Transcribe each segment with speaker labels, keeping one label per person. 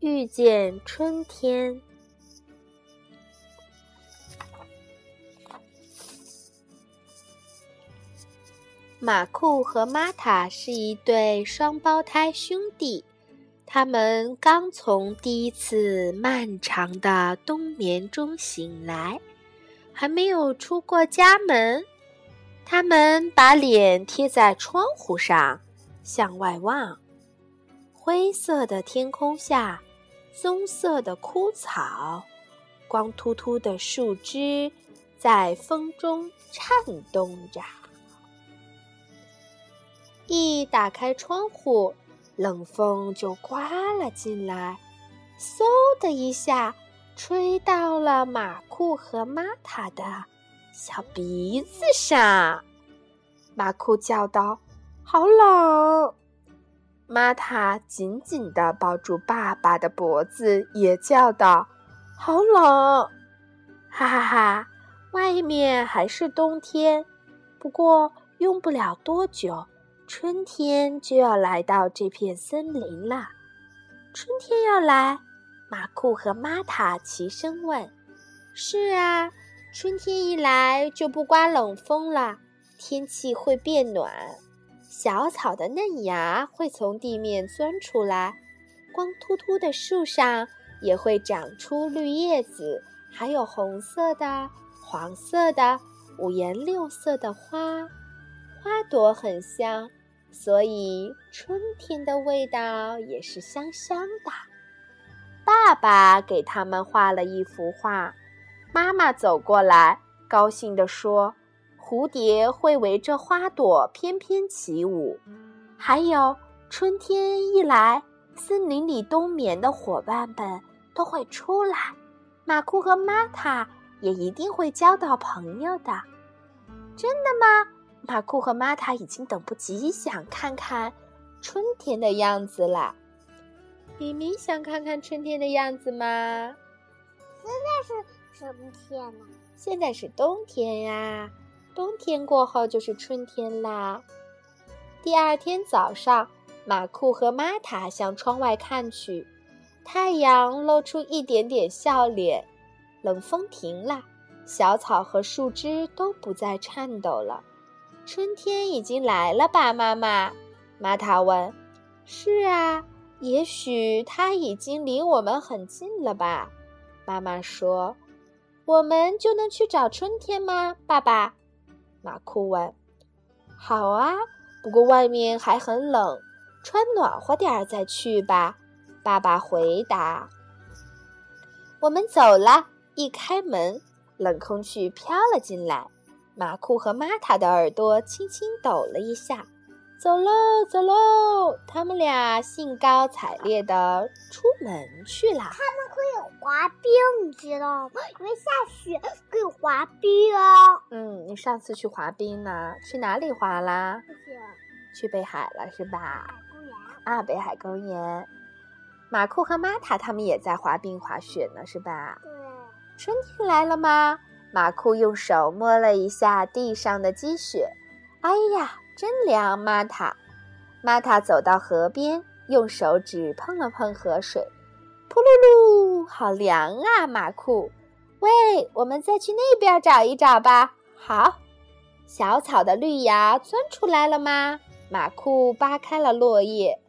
Speaker 1: 遇见春天。马库和玛塔是一对双胞胎兄弟，他们刚从第一次漫长的冬眠中醒来，还没有出过家门。他们把脸贴在窗户上，向外望。灰色的天空下，棕色的枯草，光秃秃的树枝，在风中颤动着。一打开窗户，冷风就刮了进来，嗖的一下，吹到了马库和玛塔的小鼻子上。马库叫道：“好冷！”玛塔紧紧地抱住爸爸的脖子，也叫道：“好冷！”哈哈哈，外面还是冬天，不过用不了多久。春天就要来到这片森林了。春天要来，马库和玛塔齐声问：“是啊，春天一来就不刮冷风了，天气会变暖，小草的嫩芽会从地面钻出来，光秃秃的树上也会长出绿叶子，还有红色的、黄色的、五颜六色的花，花朵很香。”所以，春天的味道也是香香的。爸爸给他们画了一幅画，妈妈走过来，高兴地说：“蝴蝶会围着花朵翩翩起舞，还有春天一来，森林里冬眠的伙伴们都会出来，马库和玛塔也一定会交到朋友的。”真的吗？马库和玛塔已经等不及想看看春天的样子了。咪咪想看看春天的样子吗？
Speaker 2: 现在是什么天呢？
Speaker 1: 现在是冬天呀，冬天过后就是春天啦。第二天早上，马库和玛塔向窗外看去，太阳露出一点点笑脸，冷风停了，小草和树枝都不再颤抖了。春天已经来了吧，妈妈？玛塔问。是啊，也许它已经离我们很近了吧？妈妈说。我们就能去找春天吗，爸爸？马库问。好啊，不过外面还很冷，穿暖和点儿再去吧。爸爸回答。我们走了，一开门，冷空气飘了进来。马库和玛塔的耳朵轻轻抖了一下，走喽，走喽！他们俩兴高采烈地出门去了。他
Speaker 2: 们可以滑冰，你知道吗？因为下雪可以滑冰哦。
Speaker 1: 嗯，你上次去滑冰呢？去哪里滑啦？去北海了，是吧？
Speaker 2: 公园
Speaker 1: 啊，北海公园。马库和玛塔他们也在滑冰滑雪呢，是吧？
Speaker 2: 对。
Speaker 1: 春天来了吗？马库用手摸了一下地上的积雪，哎呀，真凉！玛塔，玛塔走到河边，用手指碰了碰河水，噗噜噜，好凉啊！马库，喂，我们再去那边找一找吧。好，小草的绿芽钻出来了吗？马库扒开了落叶，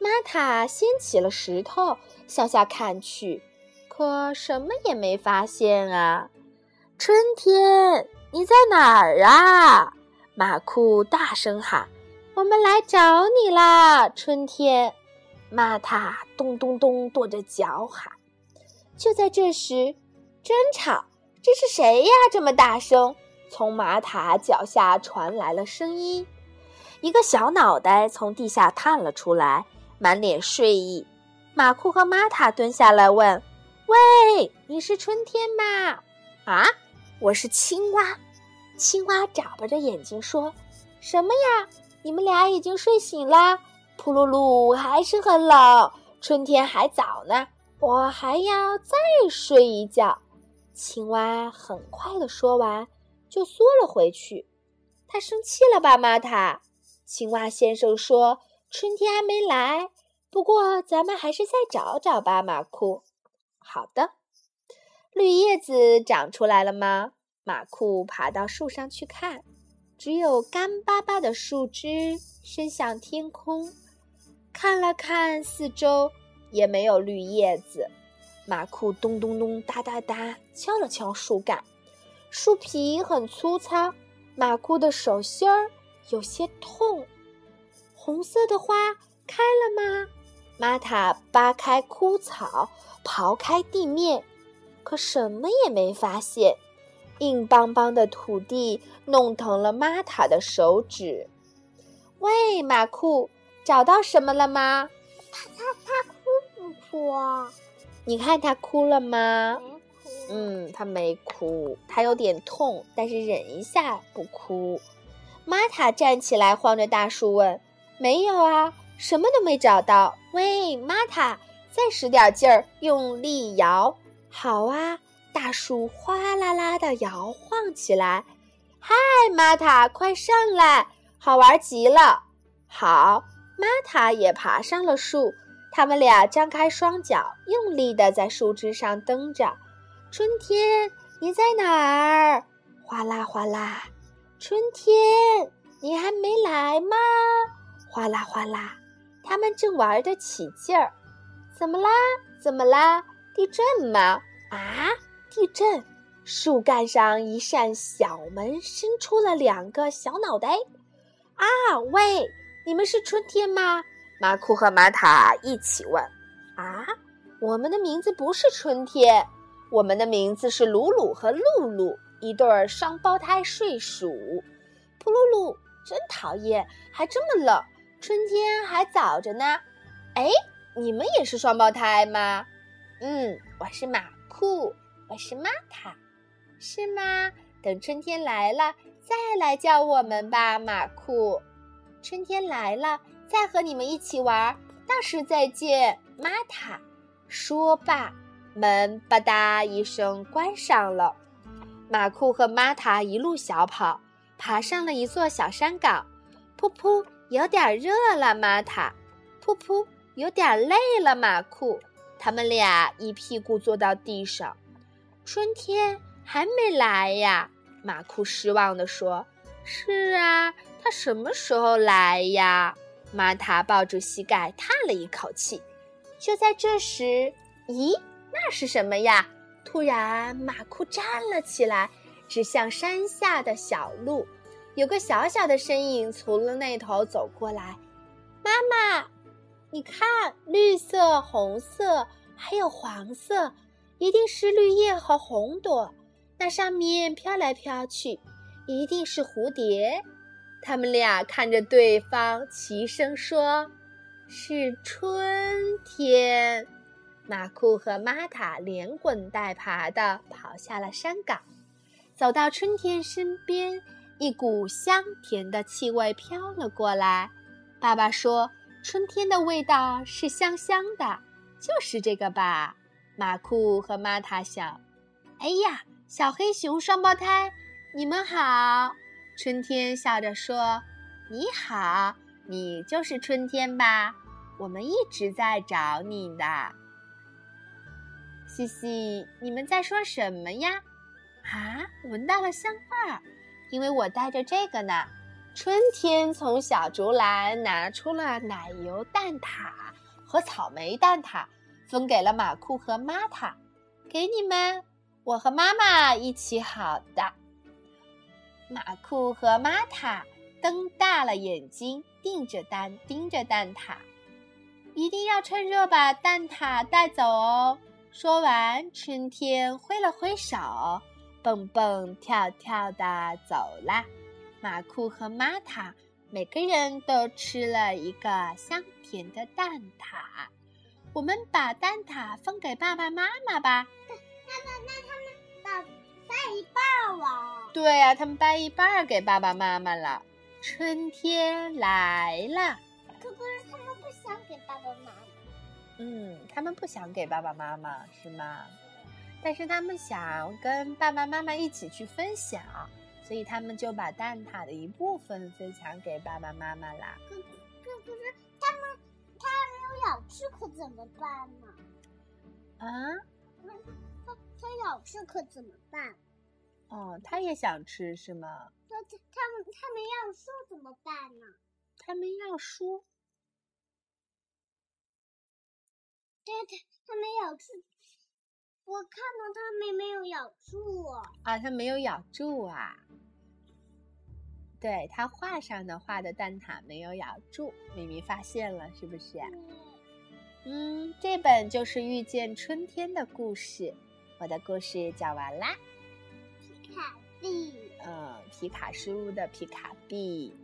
Speaker 1: 玛塔掀起了石头，向下看去，可什么也没发现啊。春天，你在哪儿啊？马库大声喊：“我们来找你啦！”春天，玛塔咚咚咚跺着脚喊。就在这时，争吵！这是谁呀？这么大声！从玛塔脚下传来了声音。一个小脑袋从地下探了出来，满脸睡意。马库和玛塔蹲下来问：“喂，你是春天吗？”啊？我是青蛙，青蛙眨巴着眼睛说：“什么呀？你们俩已经睡醒了？噗噜噜，还是很冷。春天还早呢，我还要再睡一觉。”青蛙很快的说完，就缩了回去。他生气了吧，玛塔？青蛙先生说：“春天还没来，不过咱们还是再找找吧，马库。好的。绿叶子长出来了吗？马库爬到树上去看，只有干巴巴的树枝伸向天空。看了看四周，也没有绿叶子。马库咚咚咚、哒哒哒敲了敲树干，树皮很粗糙，马库的手心儿有些痛。红色的花开了吗？玛塔扒开枯草，刨开地面。可什么也没发现，硬邦邦的土地弄疼了玛塔的手指。喂，马库，找到什么了吗？
Speaker 2: 他他他哭不哭？
Speaker 1: 你看他哭了吗？嗯，他没哭，他有点痛，但是忍一下不哭。玛塔站起来，晃着大树问：“没有啊，什么都没找到。”喂，玛塔，再使点劲儿，用力摇。好啊，大树哗啦啦的摇晃起来。嗨，玛塔，快上来，好玩极了。好，玛塔也爬上了树。他们俩张开双脚，用力的在树枝上蹬着。春天，你在哪儿？哗啦哗啦。春天，你还没来吗？哗啦哗啦。他们正玩得起劲儿。怎么啦？怎么啦？地震吗？啊！地震！树干上一扇小门伸出了两个小脑袋。啊！喂，你们是春天吗？马库和玛塔一起问。啊！我们的名字不是春天，我们的名字是鲁鲁和露露，一对双胞胎睡鼠。噗噜噜，真讨厌，还这么冷。春天还早着呢。哎，你们也是双胞胎吗？嗯，我是马库，我是玛塔，是吗？等春天来了，再来叫我们吧，马库。春天来了，再和你们一起玩。到时再见，玛塔。说罢，门吧嗒一声关上了。马库和玛塔一路小跑，爬上了一座小山岗。噗噗，有点热了，玛塔。噗噗，有点累了，马库。他们俩一屁股坐到地上，春天还没来呀！马库失望地说：“是啊，它什么时候来呀？”玛塔抱住膝盖叹了一口气。就在这时，咦，那是什么呀？突然，马库站了起来，指向山下的小路，有个小小的身影从了那头走过来。妈妈。你看，绿色、红色，还有黄色，一定是绿叶和红朵。那上面飘来飘去，一定是蝴蝶。他们俩看着对方，齐声说：“是春天。”马库和玛塔连滚带爬地跑下了山岗，走到春天身边，一股香甜的气味飘了过来。爸爸说。春天的味道是香香的，就是这个吧？马库和玛塔想。哎呀，小黑熊双胞胎，你们好！春天笑着说：“你好，你就是春天吧？我们一直在找你的。”嘻嘻，你们在说什么呀？啊，闻到了香味儿，因为我带着这个呢。春天从小竹篮拿出了奶油蛋挞和草莓蛋挞，分给了马库和玛塔。给你们，我和妈妈一起好的。马库和玛塔瞪大了眼睛，盯着蛋，盯着蛋挞。一定要趁热把蛋挞带走哦！说完，春天挥了挥手，蹦蹦跳跳的走了。马库和玛塔每个人都吃了一个香甜的蛋挞。我们把蛋挞分给爸爸妈妈吧。
Speaker 2: 那那那他们把掰一半了。
Speaker 1: 对呀，他们掰一半给爸爸妈妈了。春天来了。
Speaker 2: 可可是他们不想给爸爸妈妈。
Speaker 1: 嗯，他们不想给爸爸妈妈是吗？但是他们想跟爸爸妈妈一起去分享。所以他们就把蛋挞的一部分分享给爸爸妈妈啦。
Speaker 2: 咬吃可怎么办呢？
Speaker 1: 啊？
Speaker 2: 它它咬吃可怎么办？
Speaker 1: 哦，它也想吃是吗？
Speaker 2: 它它它们它们要说怎么办呢？
Speaker 1: 它们要说。
Speaker 2: 对它，它没咬住。我看到它们没有咬住。
Speaker 1: 啊，它没有咬住啊。对，它画上的画的蛋挞没有咬住，咪咪发现了，是不是？嗯，这本就是遇见春天的故事。我的故事讲完啦。
Speaker 2: 皮卡币。
Speaker 1: 嗯，皮卡书屋的皮卡币。